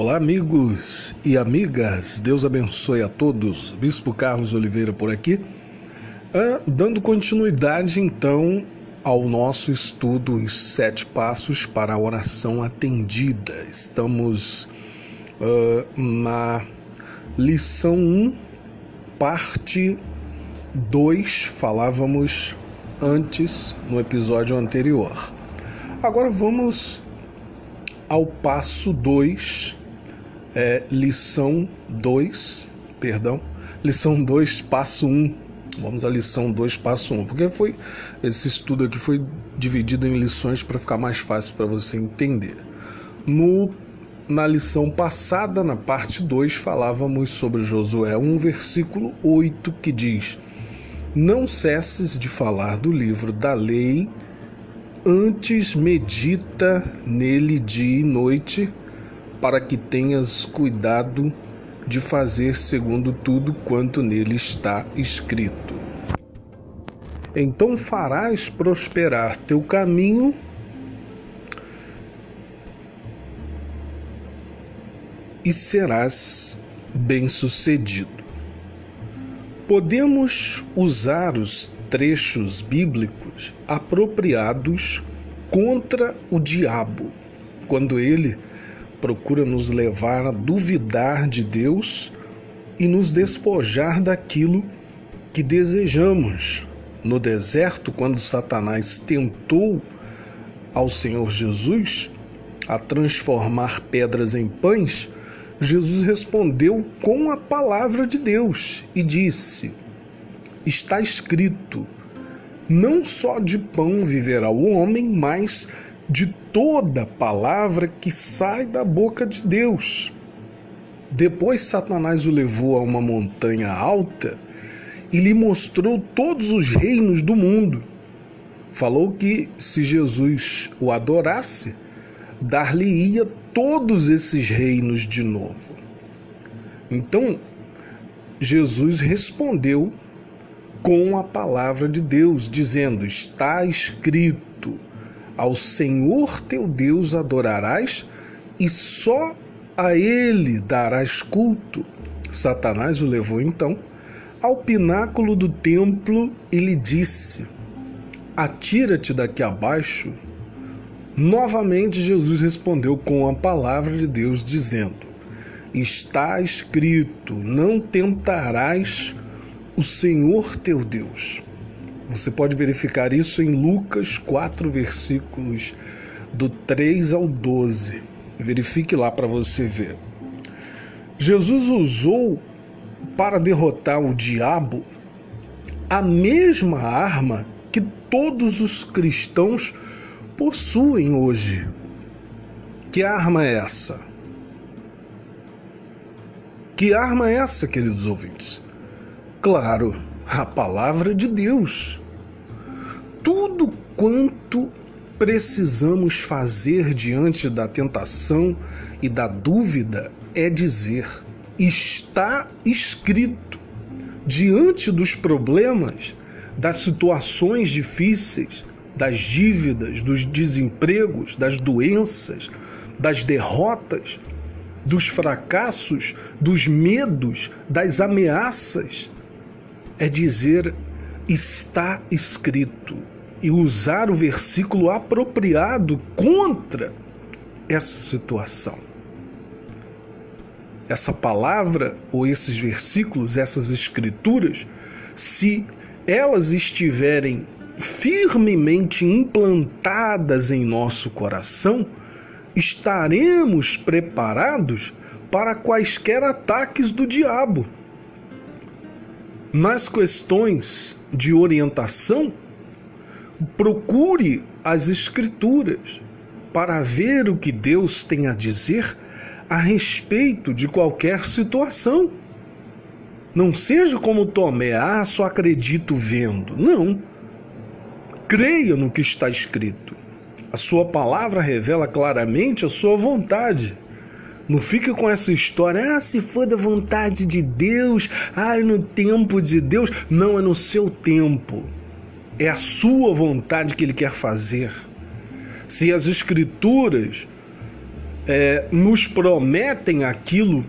Olá, amigos e amigas, Deus abençoe a todos. Bispo Carlos Oliveira por aqui, ah, dando continuidade então ao nosso estudo Os Sete Passos para a Oração Atendida. Estamos ah, na lição 1, parte 2, falávamos antes no episódio anterior. Agora vamos ao passo 2 é, lição 2, perdão, lição 2, passo 1. Um. Vamos à lição 2, passo 1, um, porque foi esse estudo aqui foi dividido em lições para ficar mais fácil para você entender. No na lição passada, na parte 2, falávamos sobre Josué 1, versículo 8, que diz: Não cesses de falar do livro da lei, antes medita nele dia e noite, para que tenhas cuidado de fazer segundo tudo quanto nele está escrito. Então farás prosperar teu caminho e serás bem-sucedido. Podemos usar os trechos bíblicos apropriados contra o diabo, quando ele procura nos levar a duvidar de Deus e nos despojar daquilo que desejamos. No deserto, quando Satanás tentou ao Senhor Jesus a transformar pedras em pães, Jesus respondeu com a palavra de Deus e disse: Está escrito: Não só de pão viverá o homem, mas de toda palavra que sai da boca de Deus. Depois Satanás o levou a uma montanha alta e lhe mostrou todos os reinos do mundo. Falou que se Jesus o adorasse, dar-lhe-ia todos esses reinos de novo. Então, Jesus respondeu com a palavra de Deus, dizendo: Está escrito ao Senhor teu Deus adorarás e só a ele darás culto. Satanás o levou então ao pináculo do templo e lhe disse: Atira-te daqui abaixo. Novamente Jesus respondeu com a palavra de Deus, dizendo: Está escrito: Não tentarás o Senhor teu Deus. Você pode verificar isso em Lucas 4, versículos do 3 ao 12. Verifique lá para você ver. Jesus usou para derrotar o diabo a mesma arma que todos os cristãos possuem hoje. Que arma é essa? Que arma é essa, queridos ouvintes? Claro, a palavra de Deus. Tudo quanto precisamos fazer diante da tentação e da dúvida é dizer: está escrito. Diante dos problemas, das situações difíceis, das dívidas, dos desempregos, das doenças, das derrotas, dos fracassos, dos medos, das ameaças, é dizer está escrito e usar o versículo apropriado contra essa situação. Essa palavra ou esses versículos, essas escrituras, se elas estiverem firmemente implantadas em nosso coração, estaremos preparados para quaisquer ataques do diabo nas questões de orientação, procure as Escrituras para ver o que Deus tem a dizer a respeito de qualquer situação. Não seja como Tomé, ah, só acredito vendo. Não. Creia no que está escrito. A sua palavra revela claramente a sua vontade. Não fica com essa história, ah, se for da vontade de Deus, ah, no tempo de Deus. Não, é no seu tempo. É a sua vontade que ele quer fazer. Se as Escrituras é, nos prometem aquilo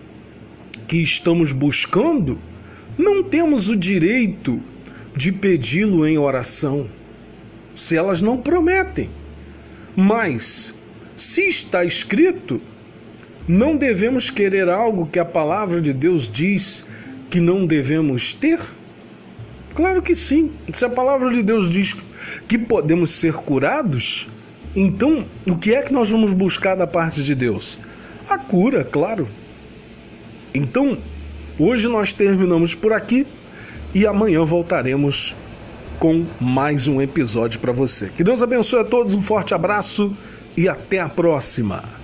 que estamos buscando, não temos o direito de pedi-lo em oração, se elas não prometem. Mas, se está escrito, não devemos querer algo que a palavra de Deus diz que não devemos ter? Claro que sim. Se a palavra de Deus diz que podemos ser curados, então o que é que nós vamos buscar da parte de Deus? A cura, claro. Então, hoje nós terminamos por aqui e amanhã voltaremos com mais um episódio para você. Que Deus abençoe a todos, um forte abraço e até a próxima.